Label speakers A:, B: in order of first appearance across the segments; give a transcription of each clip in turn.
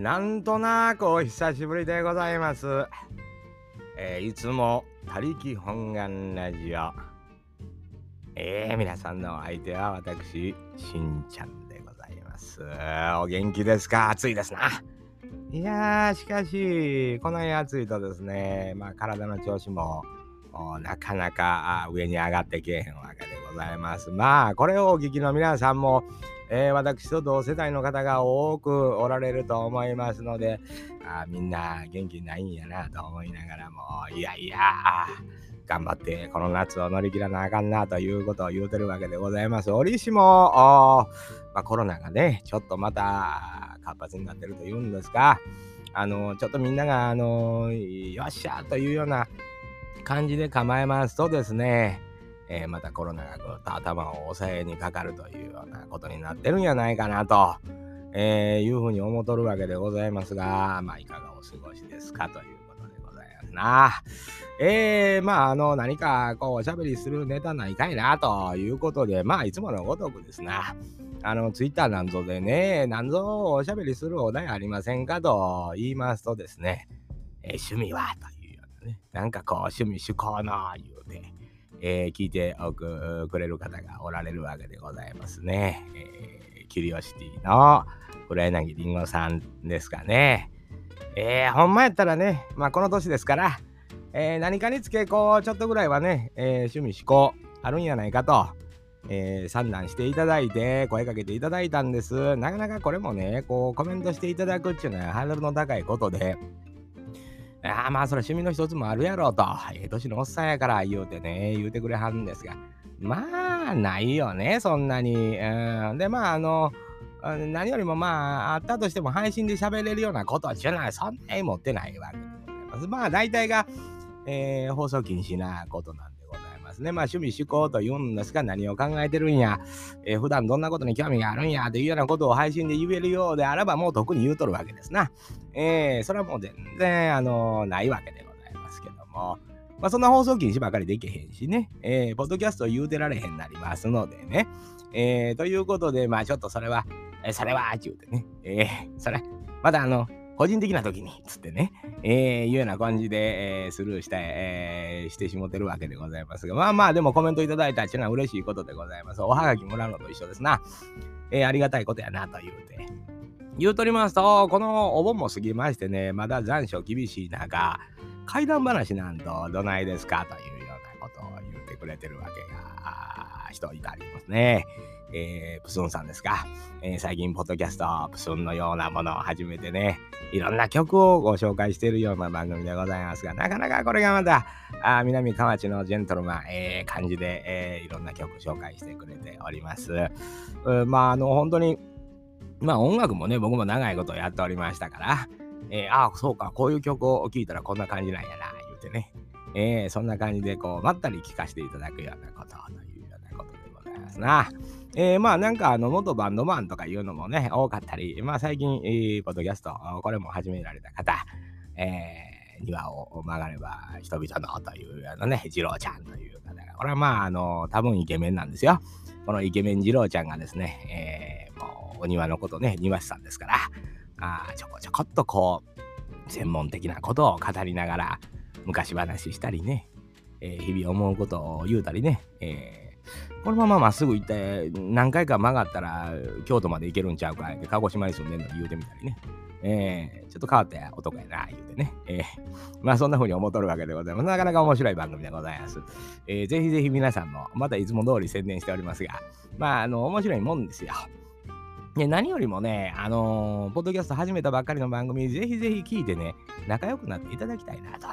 A: なんとなくお久しぶりでございます。えー、いつも他力本願ラジオ。えー、皆さんの相手は私、しんちゃんでございます。お元気ですか？暑いですな。いやー、しかし、この辺暑いとですね、まあ体の調子もなかなか上に上がってけえへんわけでございます。まあ、これをお聞きの皆さんも、えー、私と同世代の方が多くおられると思いますので、あみんな元気ないんやなと思いながらも、いやいや、頑張ってこの夏を乗り切らなあかんなということを言うてるわけでございます。折しも、まあ、コロナがね、ちょっとまた活発になってるというんですが、あの、ちょっとみんなが、あの、よっしゃというような感じで構えますとですね、えー、またコロナがぐっと頭を抑えにかかるというようなことになってるんじゃないかなと、えー、いうふうに思っとるわけでございますが、まあ、いかがお過ごしですかということでございますな。えー、まあ、あの、何かこう、おしゃべりするネタないかいなということで、まあ、いつものごとくですな。あの、ツイッターなんぞでね、なんぞおしゃべりするお題ありませんかと言いますとですね、えー、趣味はというようなね、なんかこう、趣味趣向の言うて、えー、聞いておくくれる方がおられるわけでございますね。えー、キュリオシティの黒柳りんごさんですかね。えー、ほんまやったらね、まあこの年ですから、えー、何かにつけこうちょっとぐらいはね、えー、趣味思考あるんやないかと、えー、算段していただいて声かけていただいたんです。なかなかこれもね、こうコメントしていただくっていうのはハードルの高いことで、ああまあそれ趣味の一つもあるやろうと、ええ年のおっさんやから言うてね、言うてくれはるんですが、まあないよね、そんなに。うん、でまああの、何よりもまああったとしても配信で喋れるようなことは知らない、そんなに持ってないわけでございます。まあ大体が、えー、放送禁止なことなんですね。まあ趣味趣向と言うんですが何を考えてるんや、えー、普段どんなことに興味があるんやというようなことを配信で言えるようであればもう特に言うとるわけですな。えー、それはもう全然、あのー、ないわけでございますけども。まあ、そんな放送禁止ばかりできへんしね、えー、ポッドキャスト言うてられへんなりますのでね。えー、ということで、まあちょっとそれは、えー、それは、ちゅうてね、えー、それ、まだあの、個人的な時に、つってね、えー、いうような感じで、えー、スルーして、えー、してしもてるわけでございますが、まあまあ、でもコメントいただいたっていうのは嬉しいことでございます。おはがきもらうのと一緒ですな。えー、ありがたいことやなと言うて。言うとりますと、このお盆も過ぎましてね、まだ残暑厳しい中、怪談話なんとどないですかというようなことを言ってくれてるわけが、人いたりますね。えー、プスンさんですか、えー、最近、ポッドキャスト、プスンのようなものを始めてね、いろんな曲をご紹介しているような番組でございますが、なかなかこれがまた、あ南河内のジェントルマン、えー、感じで、えー、いろんな曲紹介してくれております。まあ、あの、本当に、まあ音楽もね、僕も長いことやっておりましたから、えー、ああ、そうか、こういう曲を聴いたらこんな感じなんやな、言うてね、えー、そんな感じでこう、まったり聴かせていただくようなことというようなことでございますな。えー、まあなんかあの元バンドマンとかいうのもね、多かったり、まあ最近、えー、ポッドキャスト、これも始められた方、えー、庭を曲がれば人々のというようなね、二郎ちゃんという方が、これはまああの、多分イケメンなんですよ。このイケメン二郎ちゃんがですね、えー、もうお庭のことね、庭師さんですから、あちょこちょこっとこう、専門的なことを語りながら、昔話したりね、えー、日々思うことを言うたりね、えー、このまままっすぐ行って何回か曲がったら京都まで行けるんちゃうかって鹿児島に住んでんのに言うてみたりね。えー、ちょっと変わった男やな、言うてね。えー、まあそんな風に思っとるわけでございます。なかなか面白い番組でございます。えー、ぜひぜひ皆さんも、またいつも通り宣伝しておりますが、まああの、面白いもんですよ。で何よりもね、あのー、ポッドキャスト始めたばっかりの番組、ぜひぜひ聞いてね、仲良くなっていただきたいなと、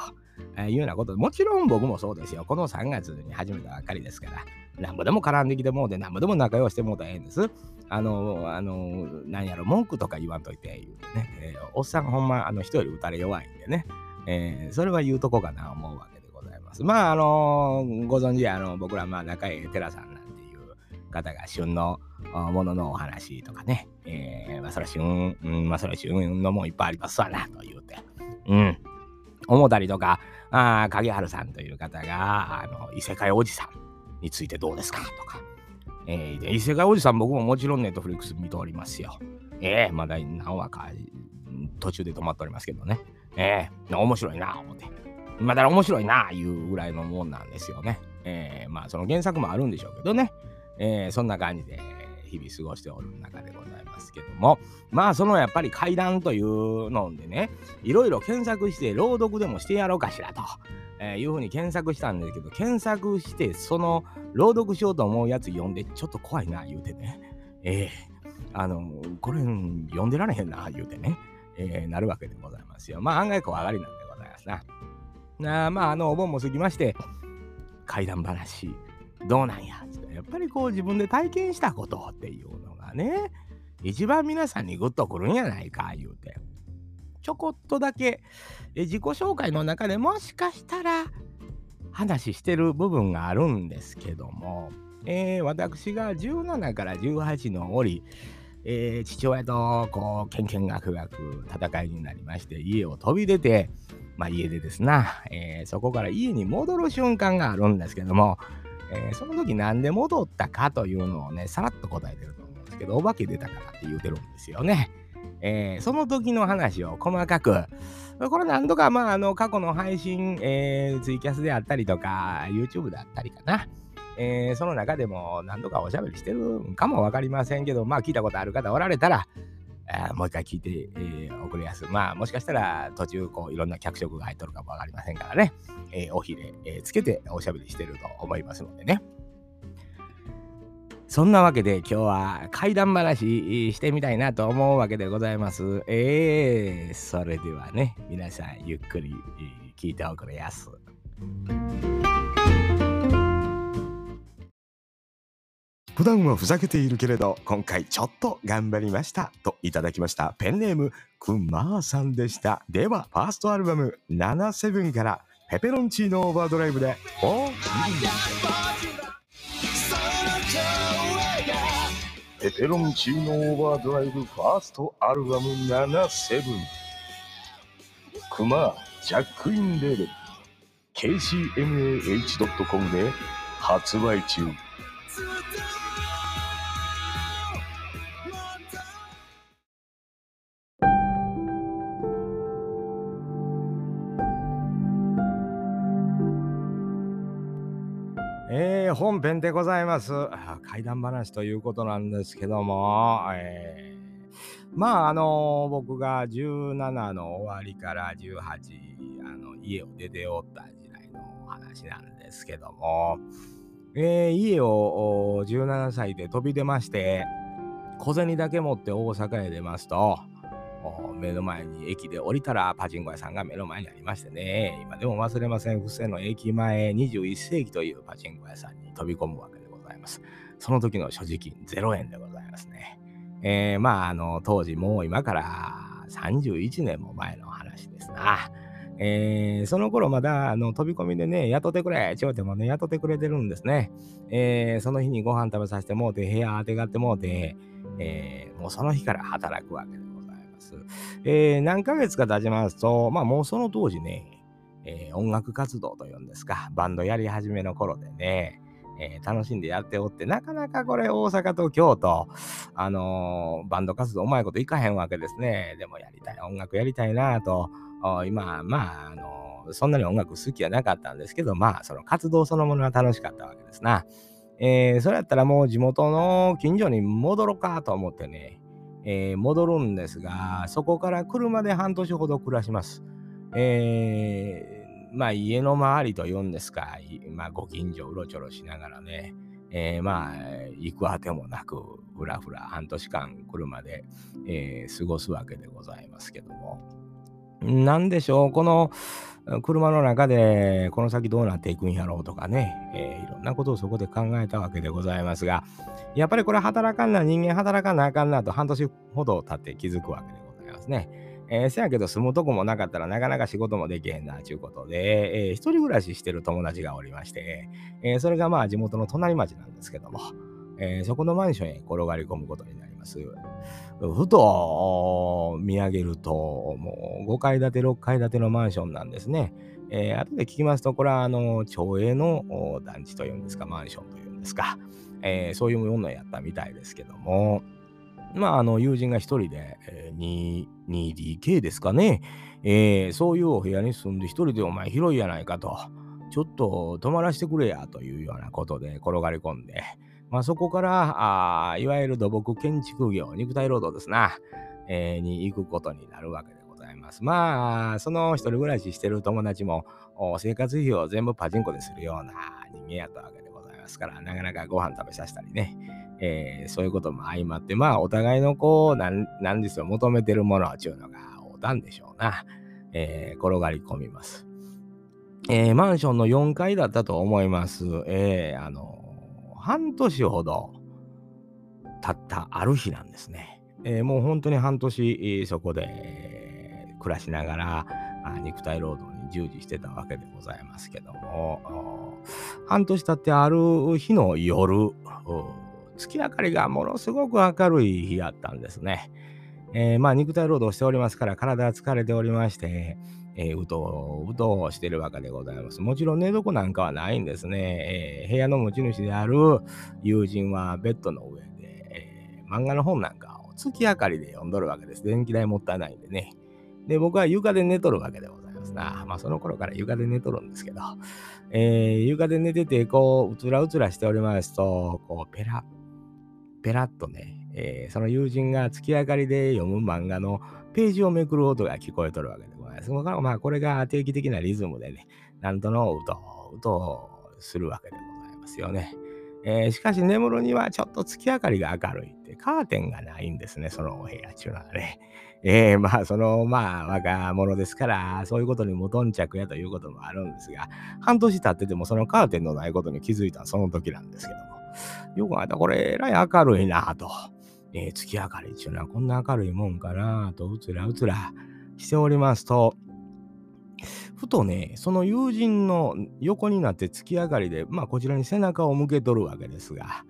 A: えー、いうようなことで、もちろん僕もそうですよ。この3月に始めたばっかりですから、なんぼでも絡んできてもうて、なんぼでも仲良してもうたらええんです。あの、あの、なんやろ、文句とか言わんといて、言うてね、えー、おっさんほんま、あの、人より打たれ弱いんでね、えー、それは言うとこかな思うわけでございます。まあ、あのー、ご存知、あの、僕ら、まあ、仲いい寺さんなんていう方が旬の、もののお話とかね、えー、まあそれは旬、うん、まあそれは旬のもんいっぱいありますわな、と言うて。うん。思ったりとか、あ影原さんという方が、あの、異世界おじさんについてどうですか？とか。えー、異世界おじさん僕ももちろんネットフリックス見ておりますよ。ええー、まだ何話か途中で止まっておりますけどね。えー、面白いな、思って。まだ面白いな、いうぐらいのもんなんですよね。えー、まあその原作もあるんでしょうけどね。えー、そんな感じで日々過ごしておる中でございますけども、まあそのやっぱり階段というのでね、いろいろ検索して朗読でもしてやろうかしらと。えー、いうふうに検索したんですけど、検索してその朗読しようと思うやつ読んでちょっと怖いな言うてね。えー、あの、これ読んでられへんな言うてね、えー、なるわけでございますよ。まあ案外怖がりなんでございますな。なまああのお盆も過ぎまして、怪談話どうなんやっやっぱりこう自分で体験したことっていうのがね、一番皆さんにグッとくるんやないか言うて。ちょこっとだけ自己紹介の中でもしかしたら話してる部分があるんですけども、えー、私が17から18の折、えー、父親とこう、けんけんがくがく戦いになりまして、家を飛び出て、まあ家でですな、えー、そこから家に戻る瞬間があるんですけども、えー、その時なんで戻ったかというのをね、さらっと答えてると。ですけど、お化け出たからって言うてるんですよね。えー、その時の話を細かく、これ何度か、まあ、あの、過去の配信、えー、ツイキャスであったりとか、YouTube であったりかな。えー、その中でも何度かおしゃべりしてるかもわかりませんけど、まあ、聞いたことある方おられたら、あもう一回聞いて、えー、送りやす。まあ、もしかしたら途中、こう、いろんな脚色が入っとるかもわかりませんからね、えー、おひれ、えー、つけておしゃべりしてると思いますのでね。そんなわけで今日は怪談話してみたいなと思うわけでございます。えー、それではね、皆さんゆっくり聞いておくれやす。普段はふざけているけれど、今回ちょっと頑張りましたといただきました。ペンネーム、くまーさんでした。では、ファーストアルバム77からペペロンチーノオーバードライブで、おー、ペペロンチーノオーバードライブファーストアルバム77クマジャックインレーベル。KCMAH.com で発売中。本編でございます。怪談話ということなんですけども、えー、まああの僕が17の終わりから18あの家を出ておった時代の話なんですけども、えー、家を17歳で飛び出まして小銭だけ持って大阪へ出ますと目の前に駅で降りたらパチンコ屋さんが目の前にありましてね、今でも忘れません、布施の駅前21世紀というパチンコ屋さんに飛び込むわけでございます。その時の所持金0円でございますね。えー、まあ、あの、当時もう今から31年も前の話ですな。えー、その頃まだあの飛び込みでね、雇ってくれ、ちょうてもね、雇ってくれてるんですね。えー、その日にご飯食べさせてもうて、部屋当てがってもうて、えー、もうその日から働くわけでございます。え、何ヶ月か経ちますと、まあもうその当時ね、え、音楽活動というんですか、バンドやり始めの頃でね、えー、楽しんでやっておって、なかなかこれ大阪と京都、あのー、バンド活動うまいこといかへんわけですね。でもやりたい、音楽やりたいなと、今、まあ、あのー、そんなに音楽好きはなかったんですけど、まあ、その活動そのものは楽しかったわけですな。えー、それやったらもう地元の近所に戻ろうかと思ってね、えー、戻るんですが、そこから車で半年ほど暮らします。えー、まあ家の周りというんですか、まあご近所うろちょろしながらね、えー、まあ行くあてもなく、ふらふら半年間車で、えー、過ごすわけでございますけども。なんでしょう、この車の中でこの先どうなっていくんやろうとかね、えー、いろんなことをそこで考えたわけでございますが、やっぱりこれ働かんな、人間働かなあかんなと半年ほど経って気づくわけでございますね。えー、せやけど住むとこもなかったらなかなか仕事もできへんなちゅうことで、えー、一人暮らししてる友達がおりまして、えー、それがまあ地元の隣町なんですけども、えー、そこのマンションへ転がり込むことになります。ふと見上げると、もう5階建て、6階建てのマンションなんですね。えー、後で聞きますと、これはあの町営の団地というんですか、マンションというんですか、えー、そういうものやったみたいですけども、まあ、あの、友人が一人で、えー、2DK ですかね、えー、そういうお部屋に住んで一人でお前広いやないかと、ちょっと泊まらせてくれやというようなことで転がり込んで、まあ、そこからあいわゆる土木建築業、肉体労働ですな、えー、に行くことになるわけでございます。まあ、その一人暮らししてる友達も生活費を全部パチンコでするような人間やったわけでございますから、なかなかご飯食べさせたりね、えー、そういうことも相まって、まあ、お互いのこう、なんですよ、求めてるものっていうのがおたんでしょうな。えー、転がり込みます。えー、マンションの4階だったと思います。えー、あの、半年ほど経ったある日なんですね。え、もう本当に半年、そこで暮らしながら肉体労働に従事してたわけでございますけども、半年経ってある日の夜、月明かりがものすごく明るい日やったんですね。えー、まあ肉体労働しておりますから体は疲れておりまして、えー、うとうとしてるわけでございます。もちろん寝床なんかはないんですね。えー、部屋の持ち主である友人はベッドの上で、えー、漫画の本なんかを月明かりで読んどるわけです。電気代もったいないんでね。で、僕は床で寝とるわけでございますな。まあその頃から床で寝とるんですけど、えー、床で寝てて、こう、うつらうつらしておりますと、こう、ペラ、ペラッとね、えー、その友人が月明かりで読む漫画のページをめくる音が聞こえとるわけでございます。まあ、これが定期的なリズムでね、なんとのうとうとするわけでございますよね。えー、しかし眠るにはちょっと月明かりが明るいってカーテンがないんですね、そのお部屋っていうのはね。えー、まあそのまあ若者ですからそういうことに無頓着やということもあるんですが半年経っててもそのカーテンのないことに気づいたその時なんですけどもよく考えた。これえらい明るいなと。えー、月明かりっていうのはこんな明るいもんかなと。うつらうつら。しておりますと、ふとね、その友人の横になって月明かりで、まあこちらに背中を向けとるわけですが、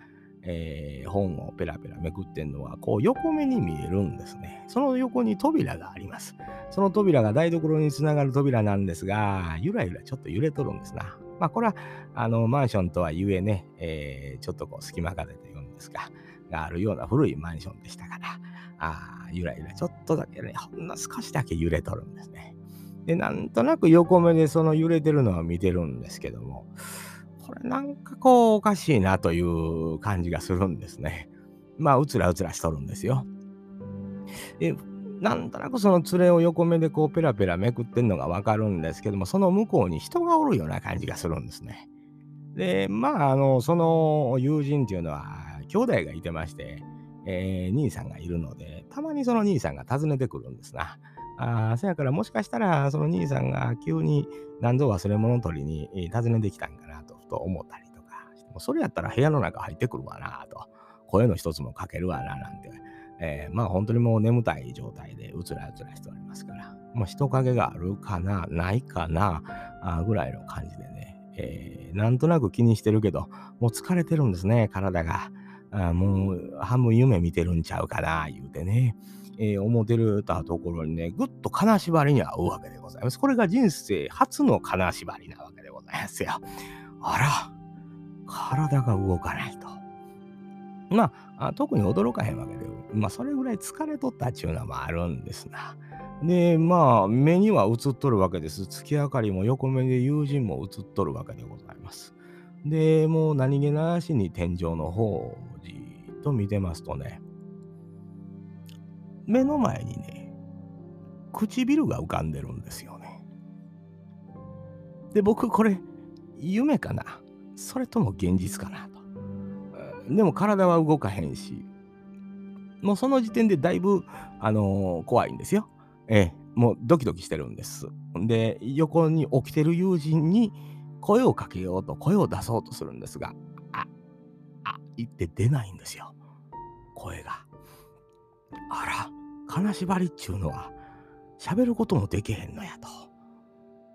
A: えー、本をペラペラめくってんのは、こう横目に見えるんですね。その横に扉があります。その扉が台所につながる扉なんですが、ゆらゆらちょっと揺れとるんですな。まあこれは、あの、マンションとはゆえね、えー、ちょっとこう隙間風というんですか、があるような古いマンションでしたから、あゆらゆらちょっとだけね、ほんの少しだけ揺れとるんですね。で、なんとなく横目でその揺れてるのは見てるんですけども、これなんかこうおかしいなという感じがするんですね。まあ、うつらうつらしとるんですよ。で、なんとなくその連れを横目でこうペラペラめくってんのがわかるんですけども、その向こうに人がおるような感じがするんですね。で、まあ、あの、その友人っていうのは、兄弟がいてまして、えー、兄さんがいるので、たまにその兄さんが訪ねてくるんですな。ああ、そやからもしかしたら、その兄さんが急に何ぞ忘れ物取りに訪ねてきたんか、ふと思ったりとかしても、それやったら部屋の中入ってくるわなと、声の一つもかけるわななんて、えー、まあ本当にもう眠たい状態でうつらうつらしておりますから、まあ人影があるかな、ないかな、あぐらいの感じでね、えー、なんとなく気にしてるけど、もう疲れてるんですね、体が。あもう半分夢見てるんちゃうかな、言うてね、えー、思てるたところにね、ぐっと金縛りに合うわけでございます。これが人生初の金縛りなわけでございますよ。あら、体が動かないと。まあ、特に驚かへんわけで、まあ、それぐらい疲れとったっちゅうのもあるんですな。で、まあ、目には映っとるわけです。月明かりも横目で友人も映っとるわけでございます。で、もう何気なしに天井の方をじーっと見てますとね、目の前にね、唇が浮かんでるんですよね。で、僕これ、夢かな？それとも現実かな？と。でも体は動かへんし、もうその時点でだいぶ、あのー、怖いんですよ。ええ、もうドキドキしてるんです。で、横に起きてる友人に、声をかけようと声を出そうとするんですが、あ、あ、言って出ないんですよ。声が。あら、金縛りっちゅうのは喋ることもできへんのやと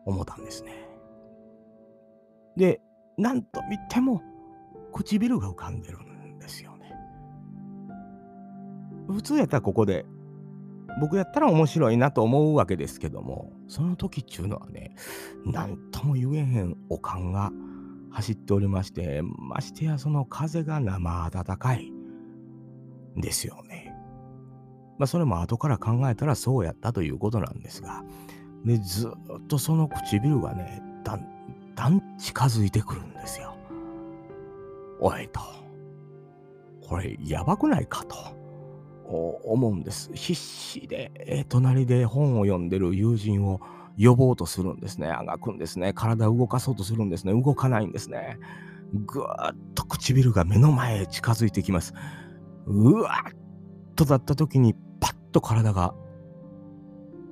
A: 思ったんですね。で、なんと見ても唇が浮かんでるんですよね。普通やったらここで僕やったら面白いなと思うわけですけども、その時っちゅうのはね、なんとも言えへんおかんが走っておりまして、ましてやその風が生暖かいんですよね。まあ、それも後から考えたらそうやったということなんですが、でずっとその唇がね、だんだん近づいてくるんですよ。おいと。これやばくないかと思うんです。必死で、隣で本を読んでる友人を呼ぼうとするんですね。あがくんですね。体を動かそうとするんですね。動かないんですね。ぐーっと唇が目の前へ近づいてきます。うわっとだった時にと体が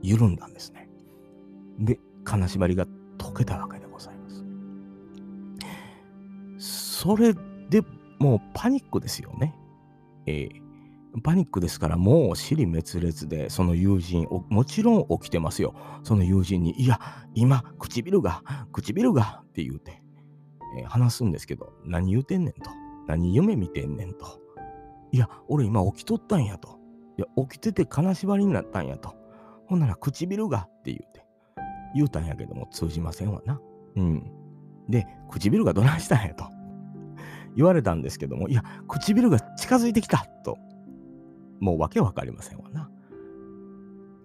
A: 緩んだんですね。で、金縛りが解けたわけでございます。それでもうパニックですよね。えー、パニックですからもう尻滅裂でその友人もちろん起きてますよ。その友人に「いや今唇が唇が」って言うて、えー、話すんですけど何言うてんねんと何夢見てんねんといや俺今起きとったんやといや起きてて金縛りになったんやとほんなら唇がって言うて言うたんやけども通じませんわな。うん。で唇がどないしたんやと。言われたんですけども、いや、唇が近づいてきたと、もうわけわかりませんわな。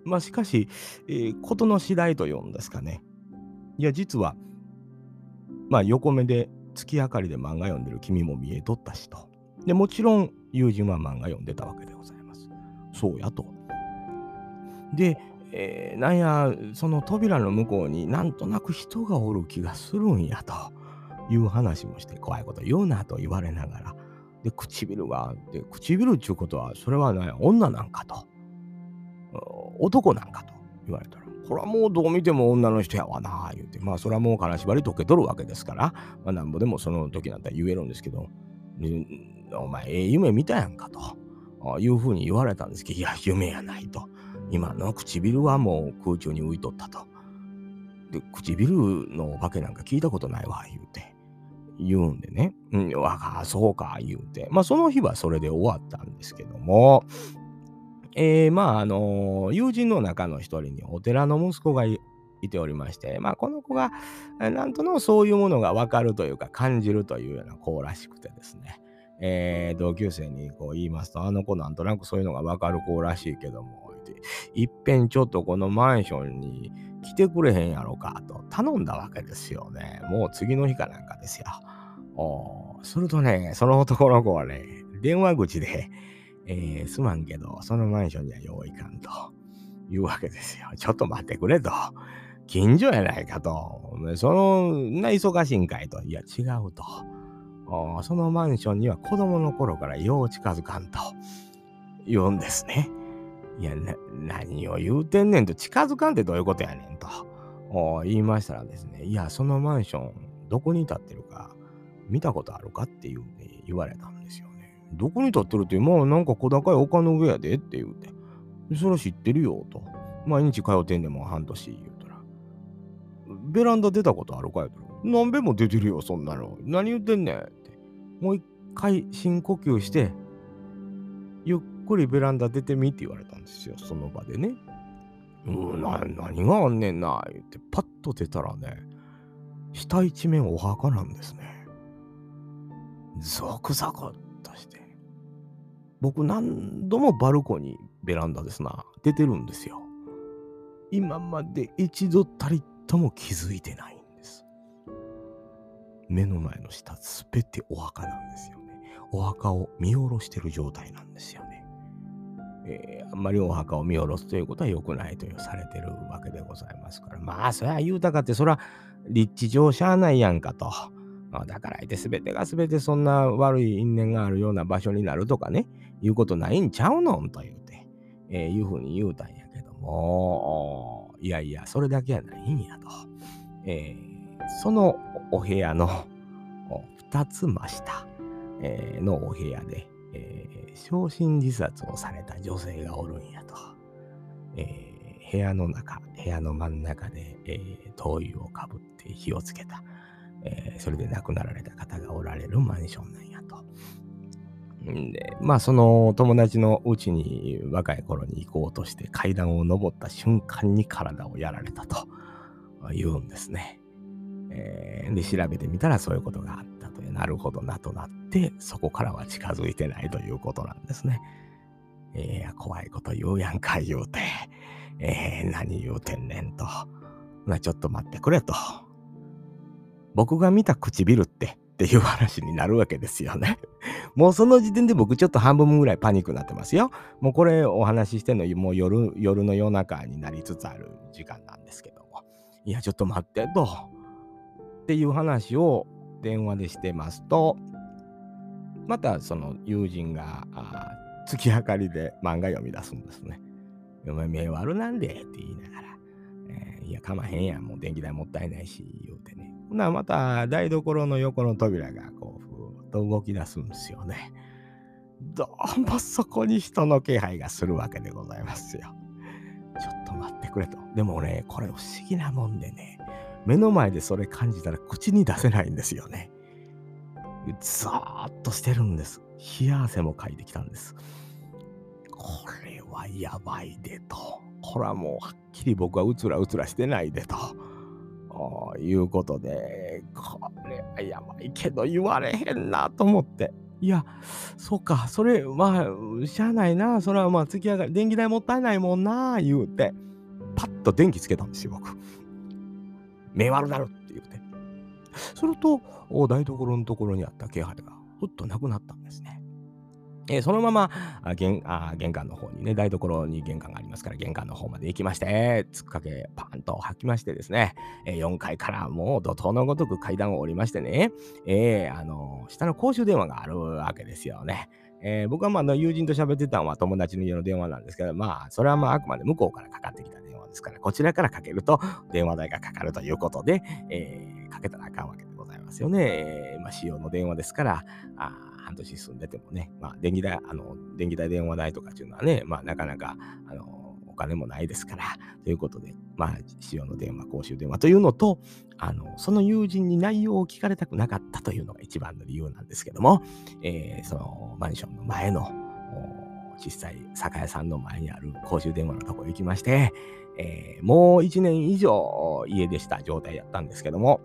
A: まあしかし、えー、事の次第というんですかね。いや、実は、まあ横目で月明かりで漫画読んでる君も見えとったしと。で、もちろん友人は漫画読んでたわけでございます。そうやと。で、えー、なんや、その扉の向こうになんとなく人がおる気がするんやと。いう話もして怖いこと言うなと言われながら、で、唇が、で、唇っていうことは、それはね、女なんかと、男なんかと。言われたら、これはもうどう見ても女の人やわな、言うて、まあ、それはもう金縛り解けとるわけですから、まあ、なんぼでもその時なんて言えるんですけど、お前、ええ夢見たやんかと。いうふうに言われたんですけど、いや、夢やないと。今の唇はもう空中に浮いとったと。で、唇のお化けなんか聞いたことないわ、言うて。言うんでね、うん、わか、そうか、言うて。まあ、その日はそれで終わったんですけども、えー、まあ、あのー、友人の中の一人にお寺の息子がいておりまして、まあ、この子が、なんとのそういうものがわかるというか、感じるというような子らしくてですね、えー、同級生にこう言いますと、あの子なんとなくそういうのがわかる子らしいけども、いっぺんちょっとこのマンションに来てくれへんやろかと頼んだわけですよね。もう次の日かなんかですよ。おするとね、その男の子はね、電話口で、えー、すまんけど、そのマンションにはよういかんというわけですよ。ちょっと待ってくれと。近所やないかと。その、な忙しいんかいと。いや、違うと。そのマンションには子供の頃からよう近づかんと言うんですね。いや、な、何を言うてんねんと、近づかんってどういうことやねんと、言いましたらですね、いや、そのマンション、どこに建ってるか、見たことあるかっていうね、言われたんですよね。どこに建ってるって、まあなんか小高い丘の上やでって言うて、それ知ってるよと。毎日通ってんでも半年言うたら、ベランダ出たことあるかやと。何べも出てるよ、そんなの。何言ってんねんって。もう一回深呼吸して、ゆっくりベランダ出てみって言われたんですよ、その場でね。うん、な、何があんねんな、言って、パッと出たらね、下一面お墓なんですね。ゾクゾクとして。僕何度もバルコニー、ベランダですな、出てるんですよ。今まで一度たりとも気づいてない。目の前の下、すべてお墓なんですよね。お墓を見下ろしてる状態なんですよね。えー、あんまりお墓を見下ろすということは良くないというされてるわけでございますから。まあ、そりゃ言うたかって、そりゃ立地上しゃあないやんかと。だから相手全てが全てそんな悪い因縁があるような場所になるとかね、いうことないんちゃうのんと言うて、えー、いうふうに言うたんやけども、いやいや、それだけやないんやと。えー、そのお部屋の2つ真下、え、のお部屋で、えー、焼身自殺をされた女性がおるんやと。えー、部屋の中、部屋の真ん中で、えー、灯油をかぶって火をつけた、えー、それで亡くなられた方がおられるマンションなんやと。んで、まあその友達のうちに若い頃に行こうとして階段を登った瞬間に体をやられたと言うんですね。えー、で、調べてみたらそういうことがあったという、なるほどなとなって、そこからは近づいてないということなんですね。えー、怖いこと言うやんか言うて、えー、何言うてんねんと。まあ、ちょっと待ってくれと。僕が見た唇ってっていう話になるわけですよね。もうその時点で僕ちょっと半分ぐらいパニックになってますよ。もうこれお話ししてんのもう夜夜の夜中になりつつある時間なんですけども。いや、ちょっと待ってと。っていう話を電話でしてますと、またその友人が月明かりで漫画読み出すんですね。お前目悪なんでって言いながら、えー、いや、かまへんやん、もう電気代もったいないし、言うてね。ほな、また台所の横の扉がこう、ふーっと動き出すんですよね。どうもそこに人の気配がするわけでございますよ。ちょっと待ってくれと。でもね、これ不思議なもんでね、目の前でそれ感じたら口に出せないんですよね。ザーッとしてるんです。冷や汗もかいてきたんです。これはやばいでと。これはもうはっきり僕はうつらうつらしてないでと。いうことで、これはやばいけど言われへんなと思って。いや、そうか、それ、まあ、しゃあないな、それはまあ、月上がり、電気代もったいないもんな、言うて、パッと電気つけたんですよ、僕。目悪なるって言うて。すると、台所のところにあった気配がふっとなくなったんですね。えー、そのままあ玄あ玄関の方にね、台所に玄関がありますから、玄関の方まで行きまして、つっかけパンと吐きましてですね、えー、4階からもう怒涛のごとく階段を降りましてね、えー、あの下の公衆電話があるわけですよね。え、僕はまあ友人と喋ってたのは友達の家の電話なんですけど、まあ、それはまああくまで向こうからかかってきたですから、こちらからかけると電話代がかかるということで、えー、かけたらあかんわけでございますよね。えー、まあ、使用の電話ですから、あ半年住んでてもね、まあ、電気代、あの、電気代、電話代とかっていうのはね、まあ、なかなか、あの、お金もないですから、ということで、まあ、使用の電話、公衆電話というのと、あの、その友人に内容を聞かれたくなかったというのが一番の理由なんですけども、えー、そのマンションの前の、小さい酒屋さんの前にある公衆電話のとこ行きまして、えー、もう1年以上家でした状態やったんですけども、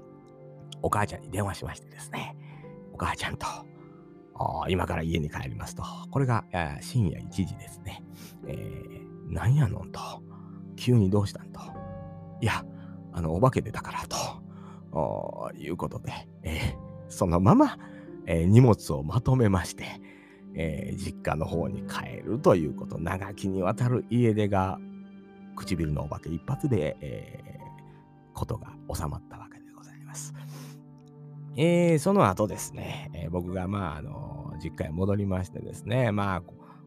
A: お母ちゃんに電話しましてですね、お母ちゃんと、今から家に帰りますと。これが深夜1時ですね。えー、なんやのんと。急にどうしたんと。いや、あの、お化け出たからと。いうことで、えー、そのまま、えー、荷物をまとめまして、えー、実家の方に帰るということ、長きにわたる家出が、唇のお化け一発で、えー、ことが収まったわけでございます。えー、その後ですね、えー、僕が、まあ、あの、実家へ戻りましてですね、まあ、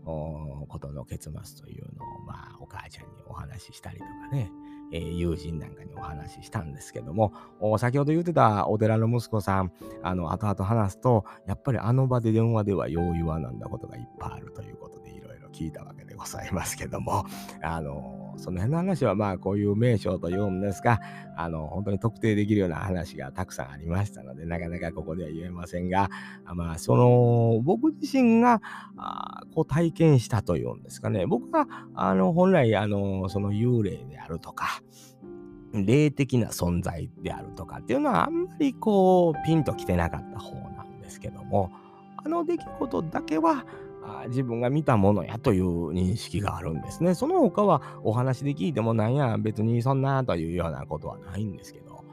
A: ことの結末というのを、まあ、お母ちゃんにお話ししたりとかね、えー、友人なんかにお話ししたんですけども、先ほど言ってたお寺の息子さん、あの、後々話すと、やっぱりあの場で電話ではよう言わなんだことがいっぱいあるということで、いろいろ聞いたわけでございますけども、あの、その辺の話はまあこういう名称というんですが、あの、本当に特定できるような話がたくさんありましたので、なかなかここでは言えませんが、まあその、僕自身が、あこう体験したというんですかね、僕が、あの、本来、あの、その幽霊であるとか、霊的な存在であるとかっていうのはあんまりこうピンときてなかった方なんですけどもあの出来事だけは自分が見たものやという認識があるんですね。その他はお話で聞いてもなんや別にそんなというようなことはないんですけど、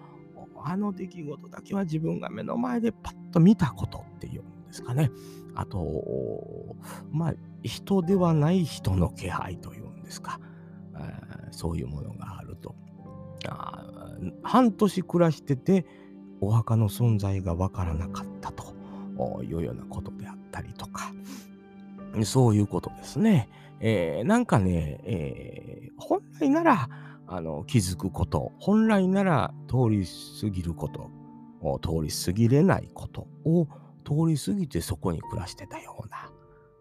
A: あの出来事だけは自分が目の前でパッと見たことっていうんですかね。あと、まあ、人ではない人の気配というんですか。そういうものがあると。半年暮らしてて、お墓の存在がわからなかったというようなことであったりとか、そういうことですね。えー、なんかね、えー、本来ならあの気づくこと、本来なら通り過ぎること、通り過ぎれないことを通り過ぎてそこに暮らしてたような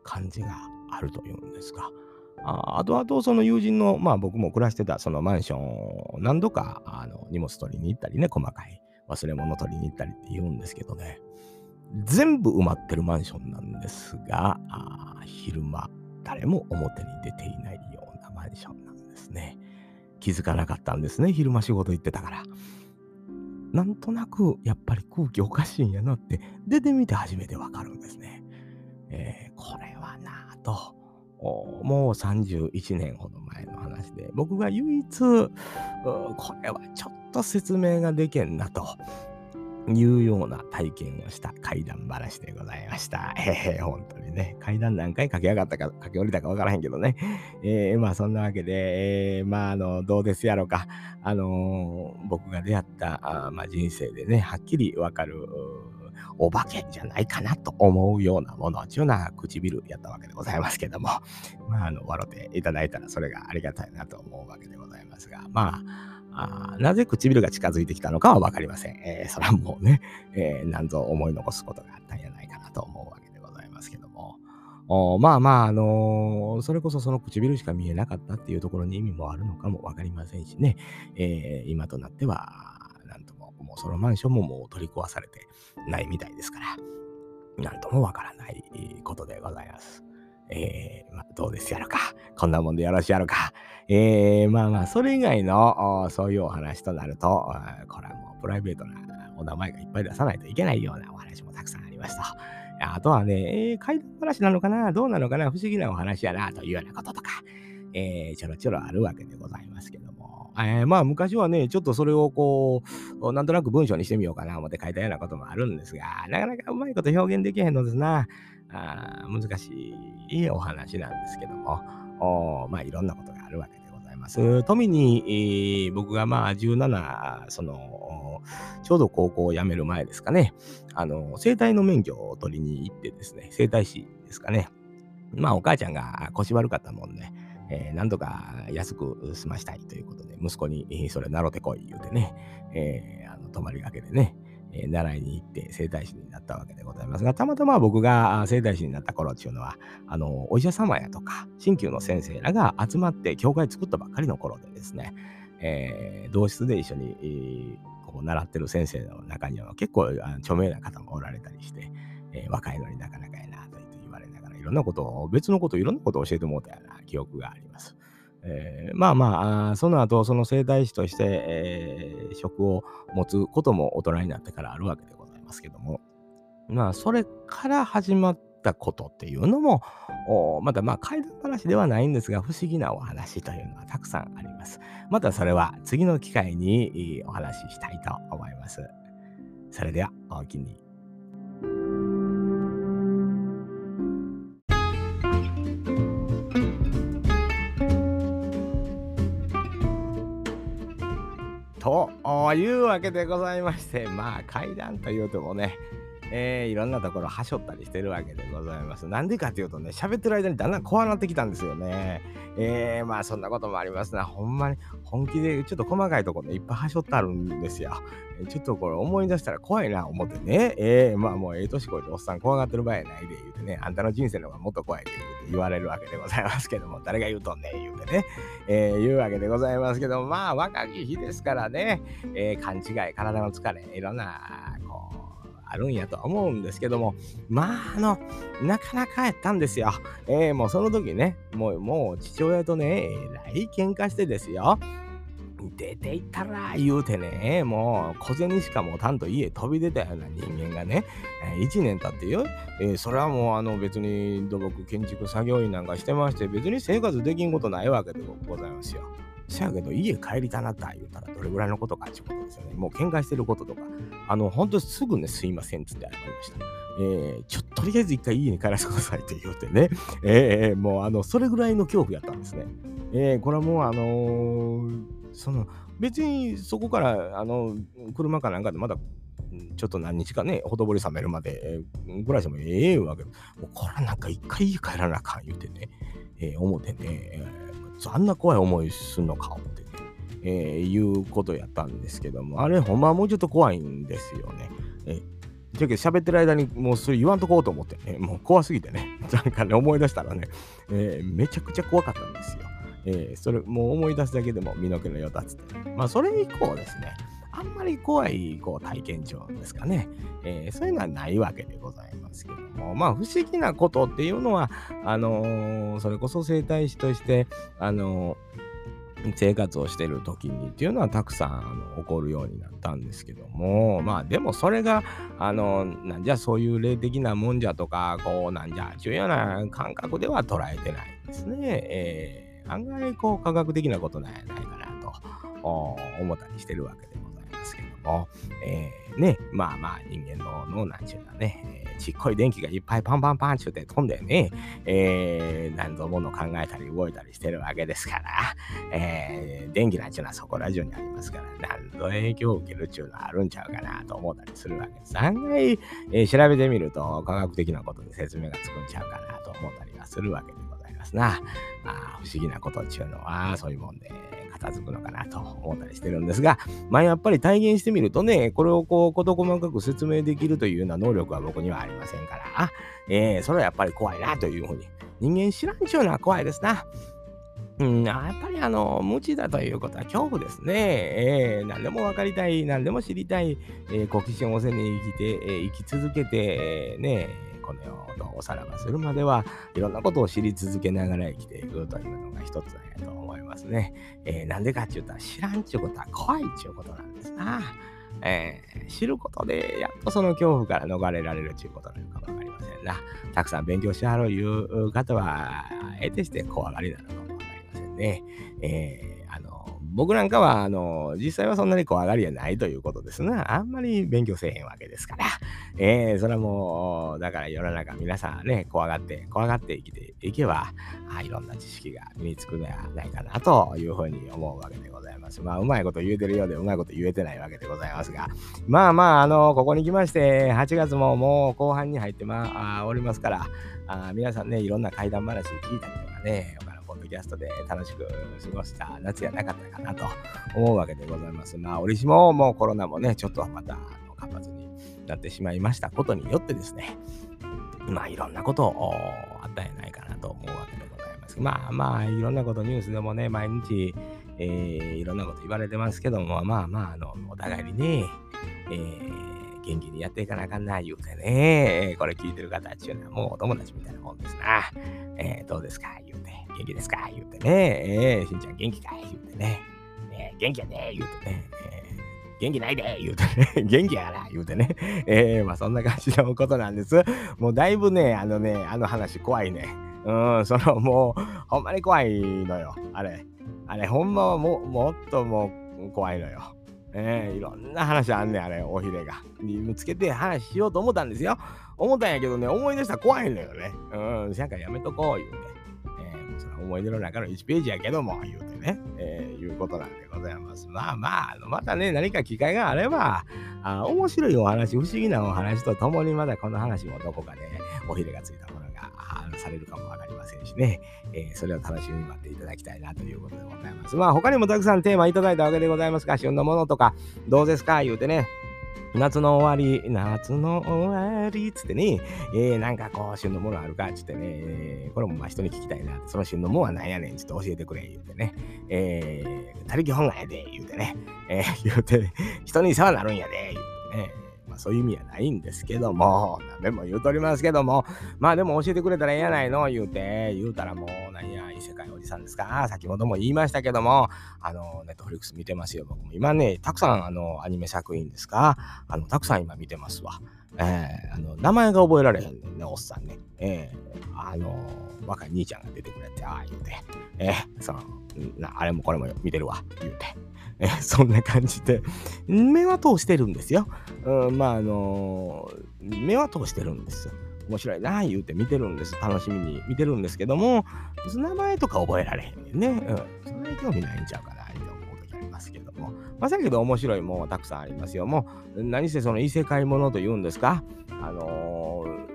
A: 感じがあるというんですが、ああとあとその友人の、まあ僕も暮らしてたそのマンションを何度かあの荷物取りに行ったりね、細かい忘れ物取りに行ったりって言うんですけどね、全部埋まってるマンションなんですが、昼間、誰も表に出ていないようなマンションなんですね。気づかなかったんですね、昼間仕事行ってたから。なんとなく、やっぱり空気おかしいんやなって、出てみて初めてわかるんですね。えー、これはなぁと、もう31年ほど前の話で、僕が唯一、これはちょっと説明ができんなというような体験をした怪談話でございました。えー、本当にね、階段何回駆け上がったか、駆け下りたかわからへんけどね。えー、まあそんなわけで、えー、まああの、どうですやろか。あのー、僕が出会ったあ、まあ、人生でね、はっきりわかる、お化けじゃないかなと思うようなものちゅうな唇やったわけでございますけども、まあ、あの、笑っていただいたらそれがありがたいなと思うわけでございますが、まあ、あなぜ唇が近づいてきたのかはわかりません。えー、それはもうね、えー、何ぞ思い残すことがあったんじゃないかなと思うわけでございますけども、おまあまあ、あのー、それこそその唇しか見えなかったっていうところに意味もあるのかもわかりませんしね、えー、今となっては、なんとも、もうそのマンションももう取り壊されて、ないみたいですから、なんともわからないことでございます。えー、まあ、どうですやろか。こんなもんでよろしいやろか。えー、まあまあ、それ以外のそういうお話となると、これはもうプライベートなお名前がいっぱい出さないといけないようなお話もたくさんありました。あとはね、えー、怪談話なのかな？どうなのかな？不思議なお話やなというようなこととか、えー、ちょろちょろあるわけでございますけども。えー、まあ昔はね、ちょっとそれをこう、なんとなく文章にしてみようかな思って書いたようなこともあるんですが、なかなかうまいこと表現できへんのですな。あ難しいお話なんですけども、おまあいろんなことがあるわけでございます。富に、えー、僕がまあ17、その、ちょうど高校を辞める前ですかね、あの、生体の免許を取りに行ってですね、生体師ですかね。まあお母ちゃんが腰悪かったもんで、ね、えー、何とか安く済ましたいということで、息子に、それ習ってこい言うてね、えー、あの泊まりがけでね、えー、習いに行って整体師になったわけでございますが、たまたま僕が整体師になった頃っていうのは、あの、お医者様やとか、鍼灸の先生らが集まって教会作ったばっかりの頃でですね、えー、同室で一緒に、えー、こう習ってる先生の中には結構著名な方もおられたりして、えー、若いのになかなかやなと言われながらいろんなことを、別のこと、いろんなことを教えてもらったような記憶があります。えー、まあまあ、その後、その整体師として、えー、職を持つことも大人になってからあるわけでございますけども、まあ、それから始まったことっていうのも、またまあ、怪談話ではないんですが、不思議なお話というのはたくさんあります。またそれは次の機会にお話ししたいと思います。それでは、おおきに。というわけでございまして、まあ階段というともね、えー、いろんなところはしょったりしてるわけでございます。なんでかっていうとね、喋ってる間にだんだん怖なってきたんですよね。えー、まあそんなこともありますな。ほんまに本気でちょっと細かいところね、いっぱいはしょってあるんですよ。ちょっとこれ思い出したら怖いな思ってね。えー、まあもうええ年こいておっさん怖がってる場合やないで言うてね、あんたの人生の方がもっと怖いで言うて言われるわけでございますけども、誰が言うとんねん言うてね、えー、言うわけでございますけども、まあ若き日ですからね、えー、勘違い、体の疲れ、いろんなあるんやと思うんですけども、まあ、あの、なかなかやったんですよ。えー、もうその時ね、もう、もう父親とね、えらい喧嘩してですよ。出ていったら言うてね、もう小銭しか持たんと家飛び出たような人間がね、1年経ってよ、えー、それはもうあの別に土木建築作業員なんかしてまして別に生活できんことないわけでございますよ。せやけど家帰りたなった言うたらどれぐらいのことかってことですよね。もう喧嘩してることとか、あの、本当すぐね、すいませんっつって謝りました。えー、ちょっととりあえず一回家に帰らせてくださいって言うてね、えー、もうあの、それぐらいの恐怖やったんですね。えー、これはもうあのー、その、別にそこから、あの、車かなんかでまだちょっと何日かね、ほとぼり冷めるまでぐらいしてもええわけ。もうこれなんか一回家帰らなあかん言うてね、えー、思ってね、えー、あんな怖い思いするのかってえー、いうことやったんですけども、あれほんまはもうちょっと怖いんですよね。えーじゃけ喋ってる間にもうそれ言わんとこうと思ってね、もう怖すぎてね、なんかね、思い出したらね、えー、めちゃくちゃ怖かったんですよ。えー、それ、もう思い出すだけでも身の毛のよだつって。まあ、それ以降ですね、あんまり怖いこう体験上ですかね、えー、そういうのはないわけでございますけども、まあ、不思議なことっていうのは、あのー、それこそ整体師として、あのー生活をしてる時にっていうのはたくさんあの起こるようになったんですけども。まあでもそれがあのなんじゃそういう霊的なもんじゃとかこうなんじゃ重要な感覚では捉えてないんですね。えー、案外こう科学的なことなんやないかなと思ったりしてるわけでも、えー、ねまあまあ人間の脳なんちゅうのはね、ちっこい電気がいっぱいパンパンパンちゅうて飛んでね、えー、何ぞもの考えたり動いたりしてるわけですから、えー、電気なんちゅうのはそこラジオにありますから、何ぞ影響を受けるっちゅうのはあるんちゃうかなと思ったりするわけです。案外、えー、調べてみると科学的なことで説明がつくんちゃうかなと思ったりはするわけでございますな。あ不思議なことちゅうのはそういうもんで、片付くのかなと思ったりしてるんですが、まあやっぱり体現してみるとね、これをこう事細かく説明できるというような能力は僕にはありませんから、えー、それはやっぱり怖いなというふうに、人間知らんちゅうのは怖いですな。うん、やっぱりあの、無知だということは恐怖ですね。えー、何でも分かりたい、何でも知りたい、えー、好奇心旺盛に生きて、えー、生き続けて、えー、ね、この世をおさらばするまではいろんなことを知り続けながら生きていくというのが一つますね。えー、なんでかって言ったら知らんちゅうことは怖いっちゅうことなんですな。えー、知ることでやっとその恐怖から逃れられるっちゅうことなのかもわかりませんな。たくさん勉強しはるいう方は、得てして怖がりなのかもわかりませんね。えー、僕なんかは、あの、実際はそんなに怖がりはないということですな。あんまり勉強せえへんわけですから。えー、それはもう、だから世の中皆さんね、怖がって、怖がって生きていけば、あいろんな知識が身につくのではないかなというふうに思うわけでございます。まあ、うまいこと言えてるようで、うまいこと言えてないわけでございますが、まあまあ、あの、ここに来まして、8月ももう後半に入ってまあ、おりますから、あ皆さんね、いろんな怪談話聞いたりとかね、キャストで楽しく過ごした夏やなかったかなと思うわけでございます。まあ、折しももうコロナもね、ちょっとまた活発になってしまいましたことによってですね、まあ、いろんなことをあったんやないかなと思うわけでございます。まあまあ、いろんなことニュースでもね、毎日、えー、いろんなこと言われてますけども、まあまあ、あの、お互いにね、えー元気にやっていかなあかんな、言うてね、これ聞いてる方っていうのはもうお友達みたいなもんですな。えー、どうですか言うて、元気ですか？言うてね、えー、しんちゃん元気か言うてね、えー、元気やで言うてね、えー、元気ないで？言うてね、元気やから？言うてね、えー、まあそんな感じのことなんです。もうだいぶね、あのね、あの話怖いね。うん、そのもう、ほんまに怖いのよ、あれ。あれ、ほんまはももっともう怖いのよ。えー、いろんな話あんねん、あれ、おひれが。見つけて話しようと思ったんですよ。思ったんやけどね、思い出したら怖いのよね。うん、なんかやめとこう、言うて。その思い出の中の1ページやけども、言うてね、えー、いうことなんでございます。まあまあ、またね、何か機会があれば、あ面白いお話、不思議なお話とともに、まだこの話もどこかでおひれがついたものがされるかもわかりませんしね、えー、それを楽しみに待っていただきたいなということでございます。まあ他にもたくさんテーマいただいたわけでございますが、旬のものとか、どうですか？言うてね、夏の終わり、夏の終わりつってね、えー、なんかこう、旬のものあるかつってね、えー、これもまあ人に聞きたいな。その旬のものは何やねんちょっと教えてくれ言うてね、えー、他力本願やで言うてね、えー、言うて、人に世話なるんやで言うてね、そういう意味はないんですけども、何べも言うとりますけども、まあでも教えてくれたらええやないの、言うて、言うたらもう、なんや、異世界おじさんですか先ほども言いましたけども、あの、ネットフリックス見てますよ、僕も。今ね、たくさん、あの、アニメ作品ですかあの、たくさん今見てますわ。えー、あの、名前が覚えられへんねんね、おっさんね。えー、あの、若い兄ちゃんが出てくれて、ああ言うて、えー、そのな、あれもこれも見てるわ、言うて。えそんな感じで、目は通してるんですよ。うん、まあ、あのー、目は通してるんですよ。面白いな言うて見てるんです。楽しみに見てるんですけども、名前とか覚えられへんねんね。うん。そんなに興味ないんちゃうかなますけども。まあ、けど面白いもんはたくさんありますよ。もう、何せその異世界ものと言うんですか？あのー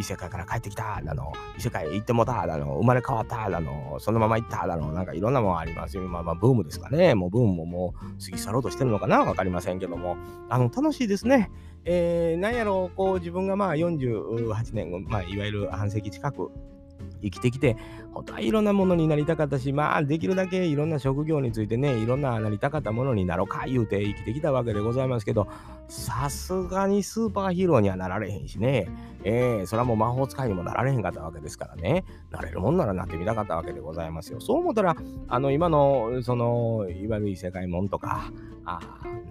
A: 異世界から帰ってきただの、異世界へ行ってもただの、生まれ変わっただの、そのまま行っただの、なんかいろんなもんありますよ。まあまあ、ブームですかね。もうブームももう過ぎ去ろうとしてるのかな？わかりませんけども、あの、楽しいですね。えー、なんやろう、こう自分がまあ48年、まあ、いわゆる半世紀近く、生きてきて、本当はいろんなものになりたかったし、まあ、できるだけいろんな職業についてね、いろんななりたかったものになろうか言うて生きてきたわけでございますけど、さすがにスーパーヒーローにはなられへんしね、えー、それはもう魔法使いにもなられへんかったわけですからね、なれるもんならなってみたかったわけでございますよ。そう思ったら、あの、今の、その、いわゆる異世界もんとか、あ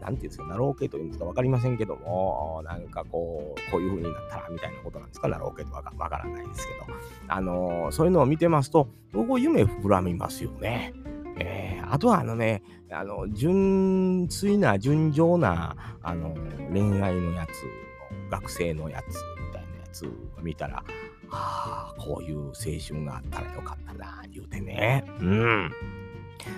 A: なんていうんですか、なろうけというんですか分かりませんけども、なんかこう、こういう風になったらみたいなことなんですか、なろうけとわからないですけど、あの、そういうのを見てますと、僕夢膨らみますよね。えー、あとはあのね、あの、純粋な、純情な、あの、恋愛のやつ学生のやつみたいなやつを見たら、ああ、こういう青春があったらよかったな、言うてね。うん。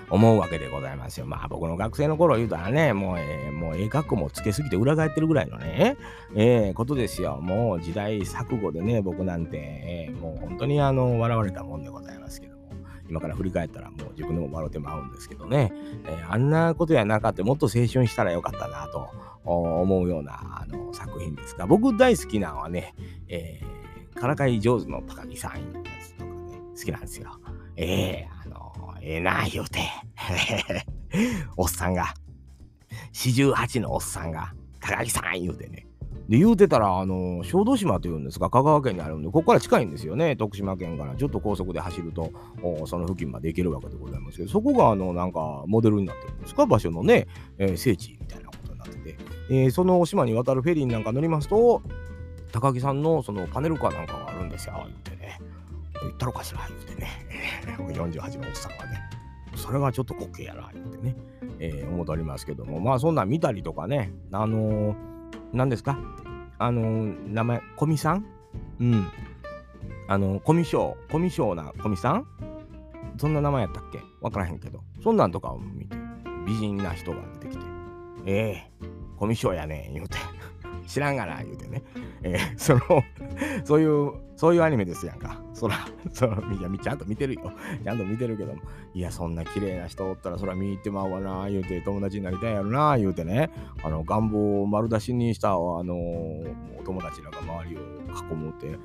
A: 思うわけでございますよ。まあ僕の学生の頃言うたらね、もうえー、もうええ格好もつけすぎて裏返ってるぐらいのね、えー、ことですよ。もう時代錯誤でね、僕なんて、えー、もう本当にあの、笑われたもんでございますけども、今から振り返ったらもう自分でも笑ってまうんですけどね、えー、あんなことやなかったもっと青春したらよかったなと思うようなあの作品ですが、僕大好きなのはね、えー、からかい上手の高木さんのやつとかね、好きなんですよ。ええーええな、言うて。おっさんが、四十八のおっさんが、高木さん言うてね。で、言うてたら、あの、小豆島というんですが、香川県にあるんで、ここから近いんですよね、徳島県から。ちょっと高速で走ると、その付近まで行けるわけでございますけど、そこが、あの、なんか、モデルになってるんですか、場所のね、えー、聖地みたいなことになってて、えー、その島に渡るフェリーなんか乗りますと、高木さんのそのパネルカーなんかがあるんですよ、言うてね。言ったろかしら、言うてね。48のおっさんはね。それがちょっと滑稽やな、言うてね、えー、思っておりますけども、まあそんなん見たりとかね、あのー、何ですか？あのー、名前、コミさん？うん。あのー、コミショー、コミショなコミさん？そんな名前やったっけ？わからへんけど、そんなんとかを見て、美人な人が出てきて、ええー、コミショやねん、言うて。知らんがな、言うてね。えー、その、そういう、そういうアニメですやんか。そら、そら、いや、ちゃんと見てるよ。ちゃんと見てるけども。いや、そんな綺麗な人おったら、そら見に行ってまうわな、言うて、友達になりたいやろな、言うてね。あの、願望を丸出しにした、あのお友達なんか周りを囲むって、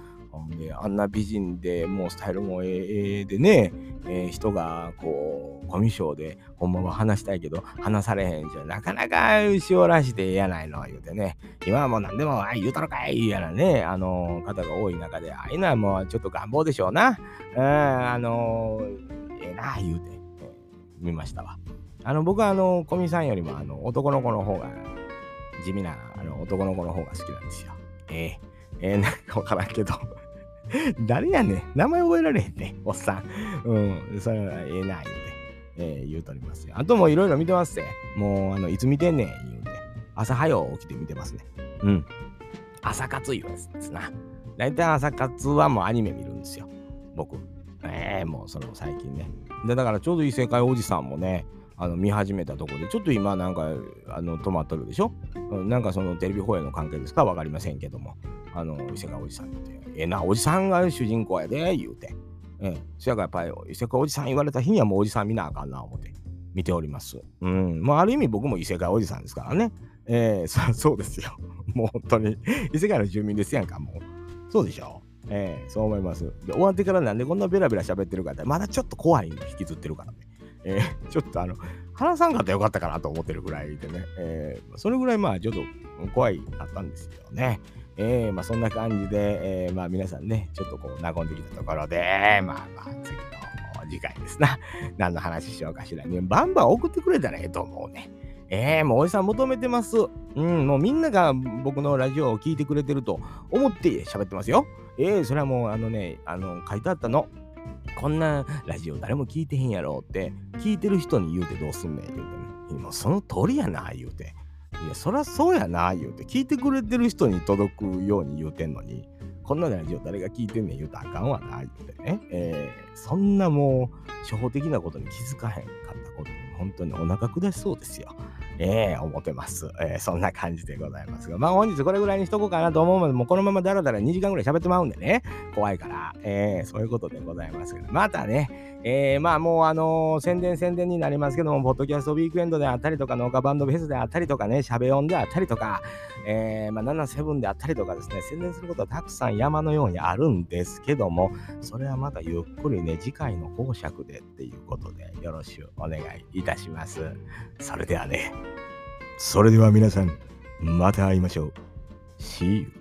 A: であんな美人でもうスタイルもええでね、えー、人がこうコミュ障でほんまは話したいけど話されへんじゃなかなか塩らしてええやないの言うてね。今はもう何でもあ言うたろかいやらねあの方が多い中でああいうのはもうちょっと願望でしょうな。うんあのええな言うて、えー、見ましたわ。あの僕はあのコミさんよりもあの男の子の方が地味なあの男の子の方が好きなんですよ。ええ。ええー、なんかわからんけど。誰やねん。名前覚えられへんねおっさん。うん。それはええな、言うて、えー、言うとりますよ。あともいろいろ見てますぜ。もう、あの、いつ見てんねん、言うて。朝早起きて見てますね。うん。朝活言うやつですな。大体朝活はもうアニメ見るんですよ。僕。ええー、もうその最近ね。で、だからちょうど異世界おじさんもね、あの見始めたとこで、ちょっと今なんかあの止まっとるでしょ？なんかそのテレビ放映の関係ですか？分かりませんけども、あの伊勢川おじさんって、ええな、おじさんが主人公やで、言うて。ええ、そやからやっぱり伊勢川おじさん言われた日にはもうおじさん見なあかんな、思って見ております。うん。まあ、ある意味僕も伊勢川おじさんですからね。ええそ そうですよ。もう本当に、伊勢川の住民ですやんか、もう。そうでしょ。ええそう思います。で、終わってからなんでこんなベラベラ喋ってるかって、まだちょっと怖いの引きずってるからね。えー、ちょっとあの、話さんかったらよかったかなと思ってるぐらいでね、えー、それぐらいまあちょっと怖いあったんですよね。えー、まあそんな感じで、えー、まあ皆さんね、ちょっとこう和んできたところで、まあまあ次の次回ですな。何の話しようかしらね。バンバン送ってくれたらええと思うね。えー、もうおじさん求めてます。うん、もうみんなが僕のラジオを聞いてくれてると思って喋ってますよ。えー、それはもうあのね、あの、書いてあったの。こんなラジオ誰も聞いてへんやろって、聞いてる人に言うてどうすんねん言うてね。もうその通りやな、言うて。いや、そらそうやな、言うて。聞いてくれてる人に届くように言うてんのに、こんなラジオ誰が聞いてんねん言うたらあかんわな、言うてね。えー、そんなもう、初歩的なことに気づかへんかったことに本当にお腹下しそうですよ。ええー、思ってます、えー。そんな感じでございますが、まあ本日これぐらいにしとこうかなと思うので、もうこのままだらだら2時間ぐらい喋ってまうんでね、怖いから、えー、そういうことでございますけど、またね、えー、まあもうあの、宣伝宣伝になりますけども、ポッドキャストウィークエンドであったりとか、農家バンドフェスであったりとかね、しゃべ音であったりとか、えー、まあ77であったりとかですね、宣伝することはたくさん山のようにあるんですけども、それはまたゆっくりね、次回の講釈でっていうことでよろしくお願いいたします。それではね。それでは皆さん、また会いましょう。See you.